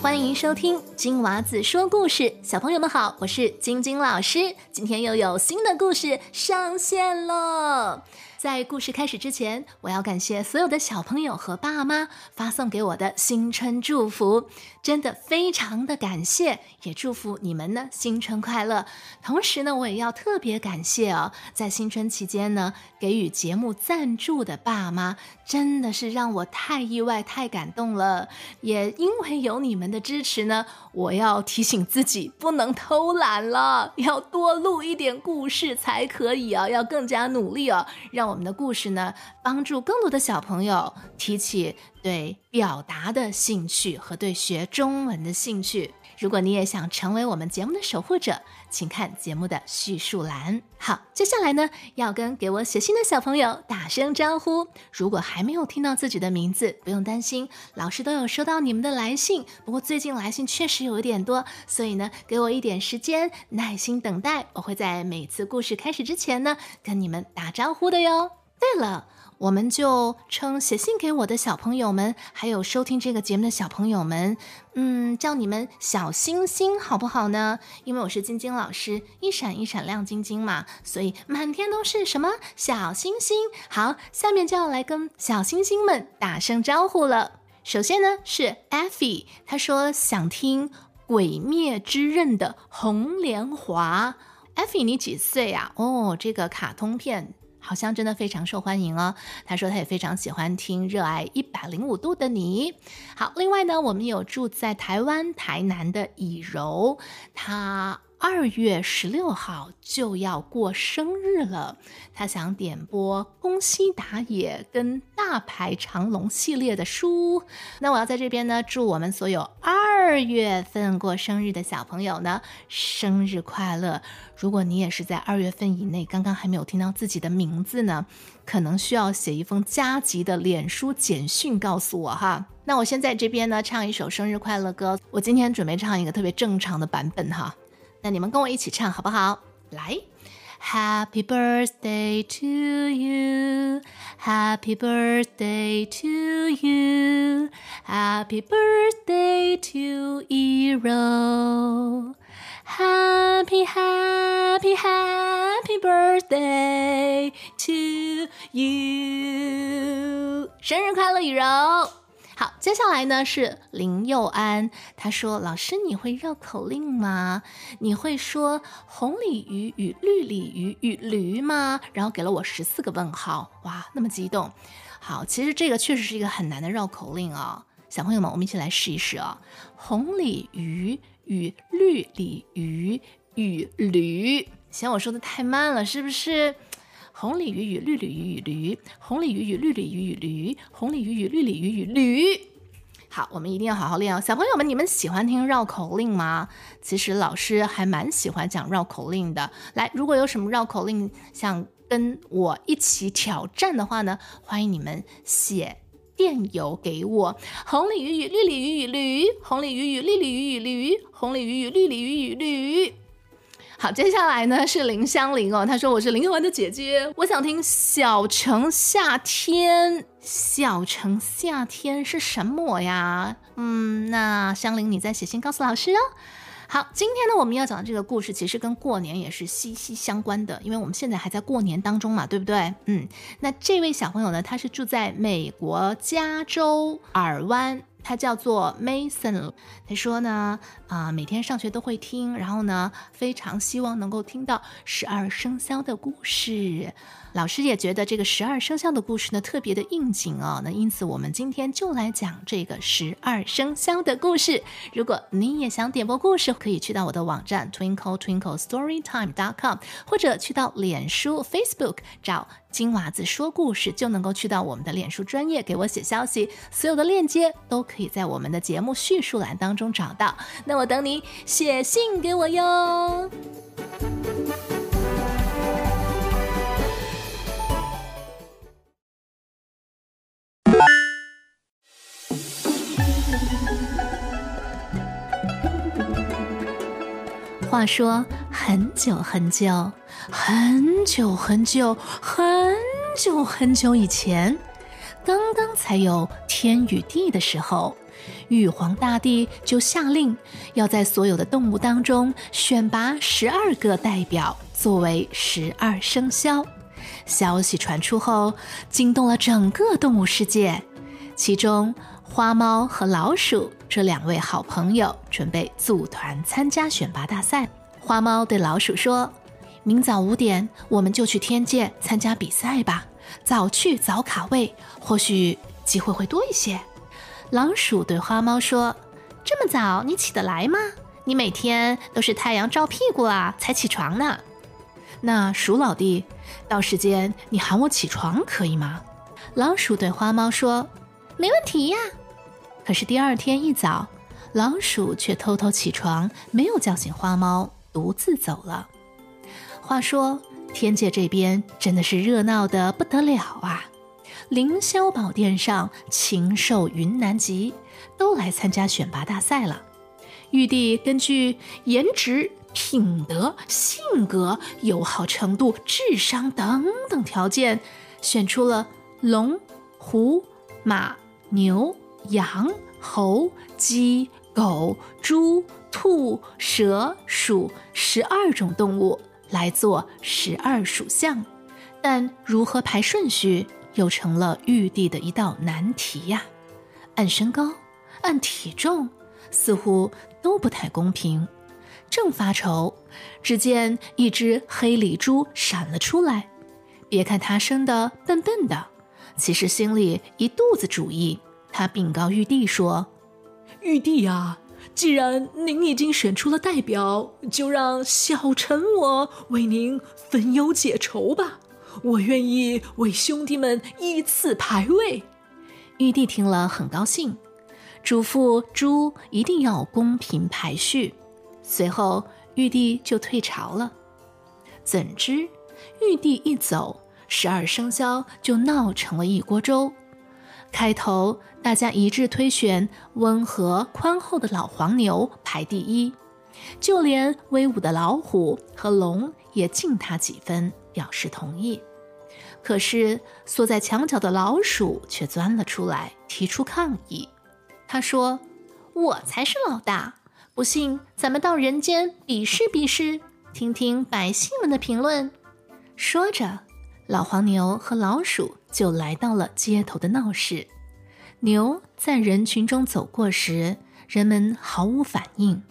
欢迎收听金娃子说故事，小朋友们好，我是晶晶老师，今天又有新的故事上线了。在故事开始之前，我要感谢所有的小朋友和爸妈发送给我的新春祝福，真的非常的感谢，也祝福你们呢新春快乐。同时呢，我也要特别感谢哦，在新春期间呢给予节目赞助的爸妈，真的是让我太意外、太感动了。也因为有你们的支持呢，我要提醒自己不能偷懒了，要多录一点故事才可以啊，要更加努力哦，让。我们的故事呢，帮助更多的小朋友提起对表达的兴趣和对学中文的兴趣。如果你也想成为我们节目的守护者，请看节目的叙述栏。好，接下来呢，要跟给我写信的小朋友打声招呼。如果还没有听到自己的名字，不用担心，老师都有收到你们的来信。不过最近来信确实有一点多，所以呢，给我一点时间，耐心等待。我会在每次故事开始之前呢，跟你们打招呼的哟。对了。我们就称写信给我的小朋友们，还有收听这个节目的小朋友们，嗯，叫你们小星星好不好呢？因为我是晶晶老师，一闪一闪亮晶晶嘛，所以满天都是什么小星星。好，下面就要来跟小星星们打声招呼了。首先呢是 Effie，他说想听《鬼灭之刃》的红莲华。Effie，你几岁呀？哦，这个卡通片。好像真的非常受欢迎哦。他说他也非常喜欢听《热爱一百零五度的你》。好，另外呢，我们有住在台湾台南的以柔，他。二月十六号就要过生日了，他想点播宫西达也跟大牌长龙系列的书。那我要在这边呢，祝我们所有二月份过生日的小朋友呢，生日快乐！如果你也是在二月份以内，刚刚还没有听到自己的名字呢，可能需要写一封加急的脸书简讯告诉我哈。那我先在这边呢，唱一首生日快乐歌。我今天准备唱一个特别正常的版本哈。那你们跟我一起唱好不好？来，Happy birthday to you，Happy birthday to you，Happy birthday to Ero，Happy Happy Happy birthday to you，生日快乐，雨柔！好，接下来呢是林佑安，他说：“老师，你会绕口令吗？你会说红鲤鱼与绿鲤鱼与驴吗？”然后给了我十四个问号，哇，那么激动。好，其实这个确实是一个很难的绕口令啊，小朋友们，我们一起来试一试啊。红鲤鱼与绿鲤鱼与驴，嫌我说的太慢了，是不是？红鲤鱼与绿鲤鱼与驴，红鲤鱼与绿鲤鱼与驴，红鲤鱼与绿鲤鱼与驴。好，我们一定要好好练哦，小朋友们，你们喜欢听绕口令吗？其实老师还蛮喜欢讲绕口令的。来，如果有什么绕口令想跟我一起挑战的话呢，欢迎你们写电邮给我。红鲤鱼与绿鲤鱼与驴，红鲤鱼与绿鲤鱼与驴，红鲤鱼与绿鲤鱼与驴。好，接下来呢是林香玲哦，她说我是林佑文的姐姐，我想听小城夏天。小城夏天是什么呀？嗯，那香玲你再写信告诉老师哦。好，今天呢我们要讲的这个故事其实跟过年也是息息相关的，因为我们现在还在过年当中嘛，对不对？嗯，那这位小朋友呢，他是住在美国加州尔湾。他叫做 Mason，他说呢，啊，每天上学都会听，然后呢，非常希望能够听到十二生肖的故事。老师也觉得这个十二生肖的故事呢特别的应景哦，那因此我们今天就来讲这个十二生肖的故事。如果你也想点播故事，可以去到我的网站 twinkle twinkle storytime dot com，或者去到脸书 Facebook 找金娃子说故事，就能够去到我们的脸书专业给我写消息。所有的链接都可以在我们的节目叙述栏当中找到。那我等你写信给我哟。话说很久很久很久很久很久很久以前，刚刚才有天与地的时候，玉皇大帝就下令要在所有的动物当中选拔十二个代表作为十二生肖。消息传出后，惊动了整个动物世界。其中，花猫和老鼠这两位好朋友准备组团参加选拔大赛。花猫对老鼠说：“明早五点，我们就去天界参加比赛吧。早去早卡位，或许机会会多一些。”老鼠对花猫说：“这么早，你起得来吗？你每天都是太阳照屁股啊才起床呢。”那鼠老弟，到时间你喊我起床可以吗？老鼠对花猫说：“没问题呀。”可是第二天一早，老鼠却偷偷起床，没有叫醒花猫，独自走了。话说天界这边真的是热闹的不得了啊！凌霄宝殿上禽兽云南集都来参加选拔大赛了。玉帝根据颜值。品德、性格、友好程度、智商等等条件，选出了龙、虎、马、牛、羊、猴、鸡、狗、猪、兔、蛇、鼠十二种动物来做十二属相，但如何排顺序又成了玉帝的一道难题呀！按身高、按体重，似乎都不太公平。正发愁，只见一只黑里猪闪了出来。别看它生得笨笨的，其实心里一肚子主意。他禀告玉帝说：“玉帝啊，既然您已经选出了代表，就让小臣我为您分忧解愁吧。我愿意为兄弟们依次排位。”玉帝听了很高兴，嘱咐猪一定要公平排序。随后，玉帝就退朝了。怎知玉帝一走，十二生肖就闹成了一锅粥。开头大家一致推选温和宽厚的老黄牛排第一，就连威武的老虎和龙也敬他几分，表示同意。可是缩在墙角的老鼠却钻了出来，提出抗议。他说：“我才是老大。”不信，咱们到人间比试比试，听听百姓们的评论。说着，老黄牛和老鼠就来到了街头的闹市。牛在人群中走过时，人们毫无反应。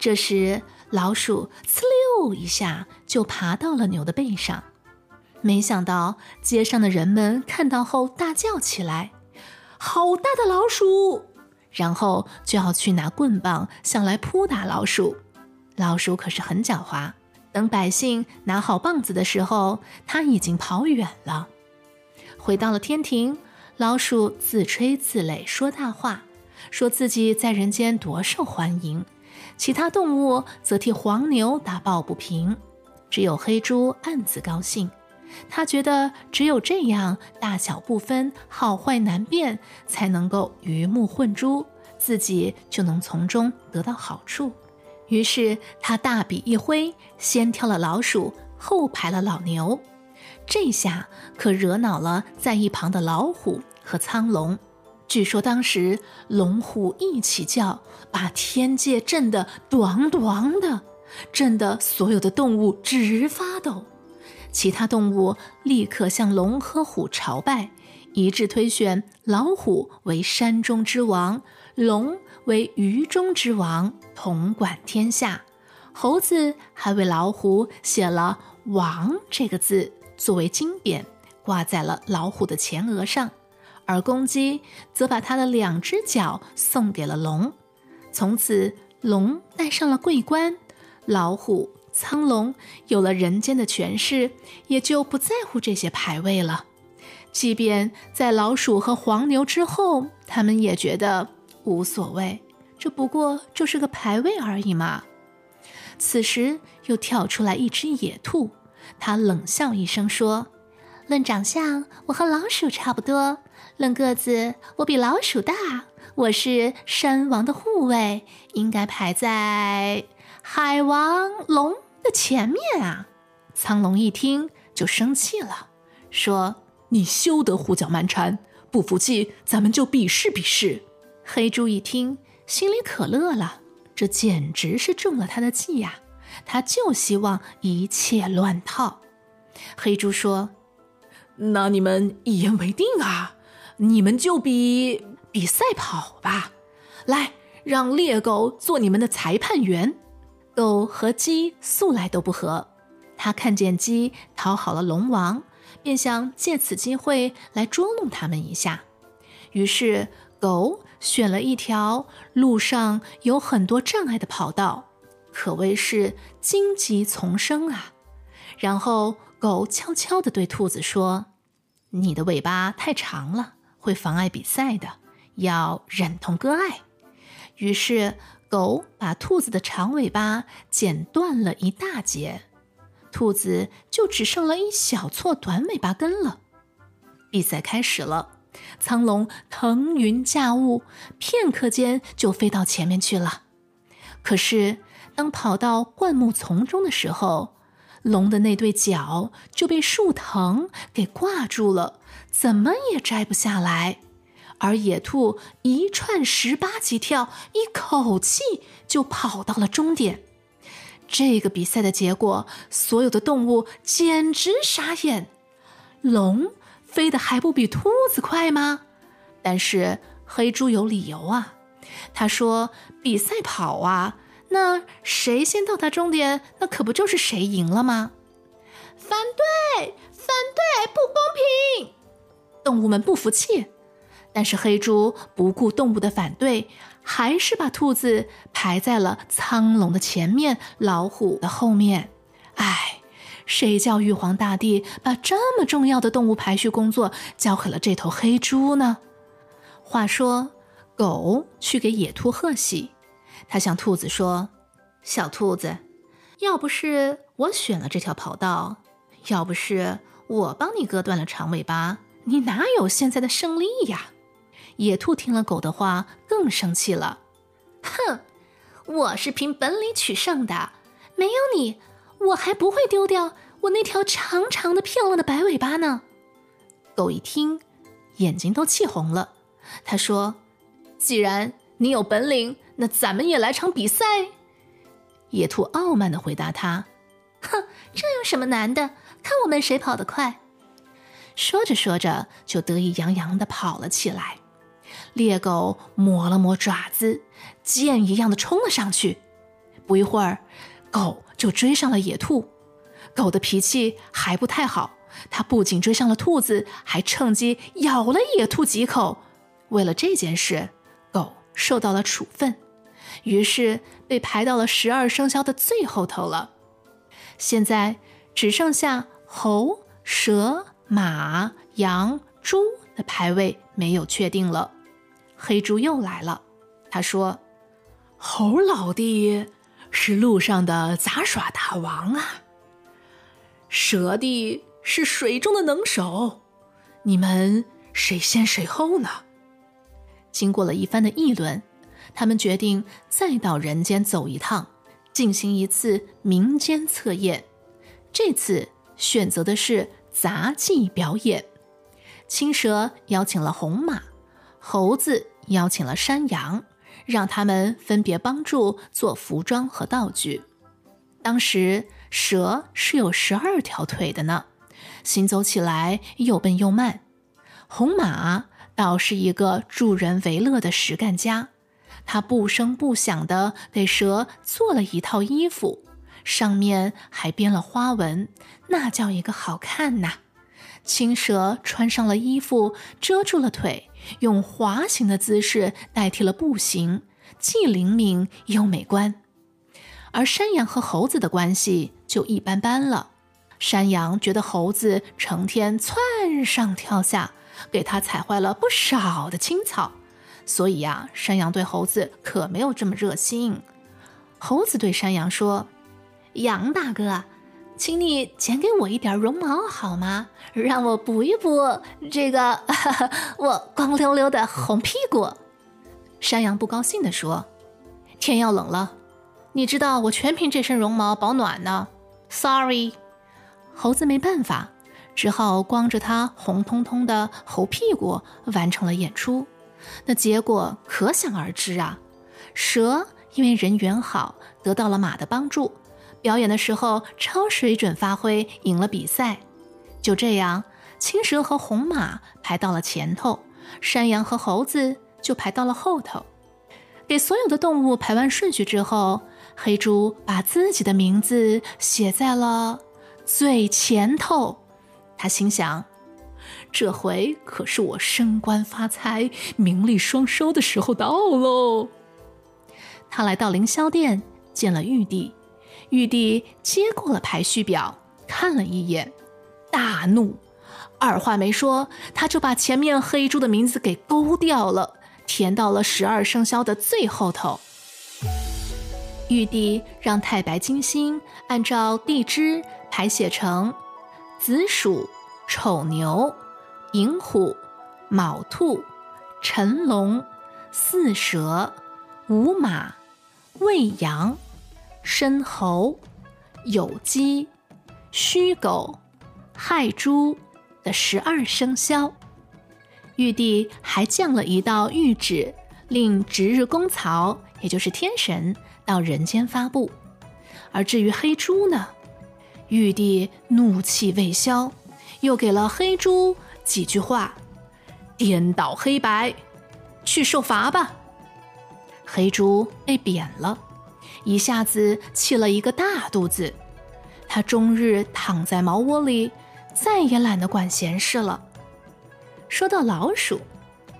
这时，老鼠呲溜一下就爬到了牛的背上。没想到，街上的人们看到后大叫起来：“好大的老鼠！”然后就要去拿棍棒想来扑打老鼠，老鼠可是很狡猾。等百姓拿好棒子的时候，他已经跑远了。回到了天庭，老鼠自吹自擂说大话，说自己在人间多受欢迎。其他动物则替黄牛打抱不平，只有黑猪暗自高兴。他觉得只有这样，大小不分，好坏难辨，才能够鱼目混珠，自己就能从中得到好处。于是他大笔一挥，先挑了老鼠，后排了老牛。这下可惹恼了在一旁的老虎和苍龙。据说当时龙虎一起叫，把天界震得“咣咣”的，震得所有的动物直发抖。其他动物立刻向龙和虎朝拜，一致推选老虎为山中之王，龙为鱼中之王，统管天下。猴子还为老虎写了“王”这个字作为金匾，挂在了老虎的前额上，而公鸡则把它的两只脚送给了龙。从此，龙戴上了桂冠，老虎。苍龙有了人间的权势，也就不在乎这些排位了。即便在老鼠和黄牛之后，他们也觉得无所谓，这不过就是个排位而已嘛。此时又跳出来一只野兔，它冷笑一声说：“论长相，我和老鼠差不多；论个子，我比老鼠大。我是山王的护卫，应该排在海王龙。”的前面啊！苍龙一听就生气了，说：“你休得胡搅蛮缠，不服气，咱们就比试比试。黑猪一听，心里可乐了，这简直是中了他的计呀！他就希望一切乱套。黑猪说：“那你们一言为定啊！你们就比比赛跑吧。来，让猎狗做你们的裁判员。”狗和鸡素来都不和，他看见鸡讨好了龙王，便想借此机会来捉弄他们一下。于是，狗选了一条路上有很多障碍的跑道，可谓是荆棘丛生啊。然后，狗悄悄地对兔子说：“你的尾巴太长了，会妨碍比赛的，要忍痛割爱。”于是。狗把兔子的长尾巴剪断了一大截，兔子就只剩了一小撮短尾巴根了。比赛开始了，苍龙腾云驾雾，片刻间就飞到前面去了。可是，当跑到灌木丛中的时候，龙的那对脚就被树藤给挂住了，怎么也摘不下来。而野兔一串十八级跳，一口气就跑到了终点。这个比赛的结果，所有的动物简直傻眼。龙飞得还不比兔子快吗？但是黑猪有理由啊。他说：“比赛跑啊，那谁先到达终点，那可不就是谁赢了吗？”反对，反对，不公平！动物们不服气。但是黑猪不顾动物的反对，还是把兔子排在了苍龙的前面，老虎的后面。唉，谁叫玉皇大帝把这么重要的动物排序工作交给了这头黑猪呢？话说，狗去给野兔贺喜，他向兔子说：“小兔子，要不是我选了这条跑道，要不是我帮你割断了长尾巴，你哪有现在的胜利呀？”野兔听了狗的话，更生气了。哼，我是凭本领取胜的，没有你，我还不会丢掉我那条长长的、漂亮的白尾巴呢。狗一听，眼睛都气红了。他说：“既然你有本领，那咱们也来场比赛。”野兔傲慢的回答他：“哼，这有什么难的？看我们谁跑得快。”说着说着，就得意洋洋的跑了起来。猎狗磨了磨爪子，箭一样的冲了上去。不一会儿，狗就追上了野兔。狗的脾气还不太好，它不仅追上了兔子，还趁机咬了野兔几口。为了这件事，狗受到了处分，于是被排到了十二生肖的最后头了。现在只剩下猴、蛇、马、羊、猪的排位没有确定了。黑猪又来了，他说：“猴老弟是路上的杂耍大王啊，蛇弟是水中的能手，你们谁先谁后呢？”经过了一番的议论，他们决定再到人间走一趟，进行一次民间测验。这次选择的是杂技表演，青蛇邀请了红马。猴子邀请了山羊，让他们分别帮助做服装和道具。当时蛇是有十二条腿的呢，行走起来又笨又慢。红马倒是一个助人为乐的实干家，他不声不响地给蛇做了一套衣服，上面还编了花纹，那叫一个好看呐！青蛇穿上了衣服，遮住了腿。用滑行的姿势代替了步行，既灵敏又美观。而山羊和猴子的关系就一般般了。山羊觉得猴子成天窜上跳下，给它踩坏了不少的青草，所以呀，山羊对猴子可没有这么热心。猴子对山羊说：“羊大哥。”请你剪给我一点绒毛好吗？让我补一补这个哈哈 我光溜溜的红屁股。山羊不高兴地说：“天要冷了，你知道我全凭这身绒毛保暖呢。” Sorry，猴子没办法，只好光着它红彤彤的猴屁股完成了演出。那结果可想而知啊！蛇因为人缘好，得到了马的帮助，表演的时候超水准发挥，赢了比赛。就这样，青蛇和红马排到了前头，山羊和猴子就排到了后头。给所有的动物排完顺序之后，黑猪把自己的名字写在了最前头。他心想：“这回可是我升官发财、名利双收的时候到喽。”他来到凌霄殿，见了玉帝。玉帝接过了排序表，看了一眼，大怒，二话没说，他就把前面黑猪的名字给勾掉了。填到了十二生肖的最后头。玉帝让太白金星按照地支排写成子鼠、丑牛、寅虎、卯兔、辰龙、巳蛇、午马、未羊、申猴、酉鸡、戌狗、亥猪的十二生肖。玉帝还降了一道谕旨，令值日公曹，也就是天神，到人间发布。而至于黑猪呢，玉帝怒气未消，又给了黑猪几句话：颠倒黑白，去受罚吧。黑猪被贬了，一下子气了一个大肚子。他终日躺在茅窝里，再也懒得管闲事了。说到老鼠，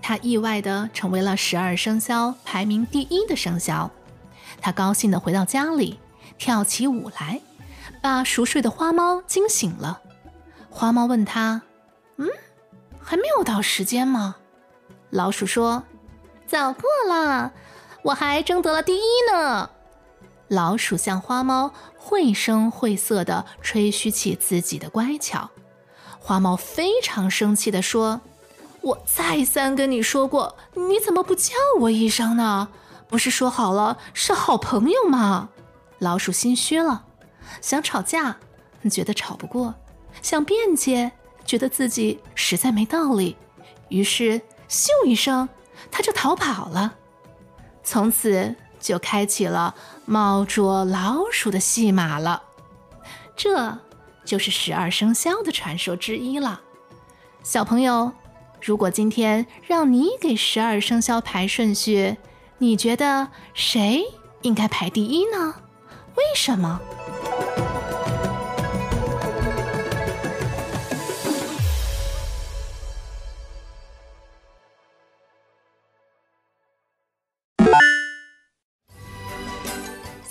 它意外的成为了十二生肖排名第一的生肖。他高兴的回到家里，跳起舞来，把熟睡的花猫惊醒了。花猫问他：“嗯，还没有到时间吗？”老鼠说：“早过了，我还争得了第一呢。”老鼠向花猫绘声绘色地吹嘘起自己的乖巧。花猫非常生气地说。我再三跟你说过，你怎么不叫我一声呢？不是说好了是好朋友吗？老鼠心虚了，想吵架，觉得吵不过；想辩解，觉得自己实在没道理。于是咻一声，它就逃跑了。从此就开启了猫捉老鼠的戏码了。这就是十二生肖的传说之一了，小朋友。如果今天让你给十二生肖排顺序，你觉得谁应该排第一呢？为什么？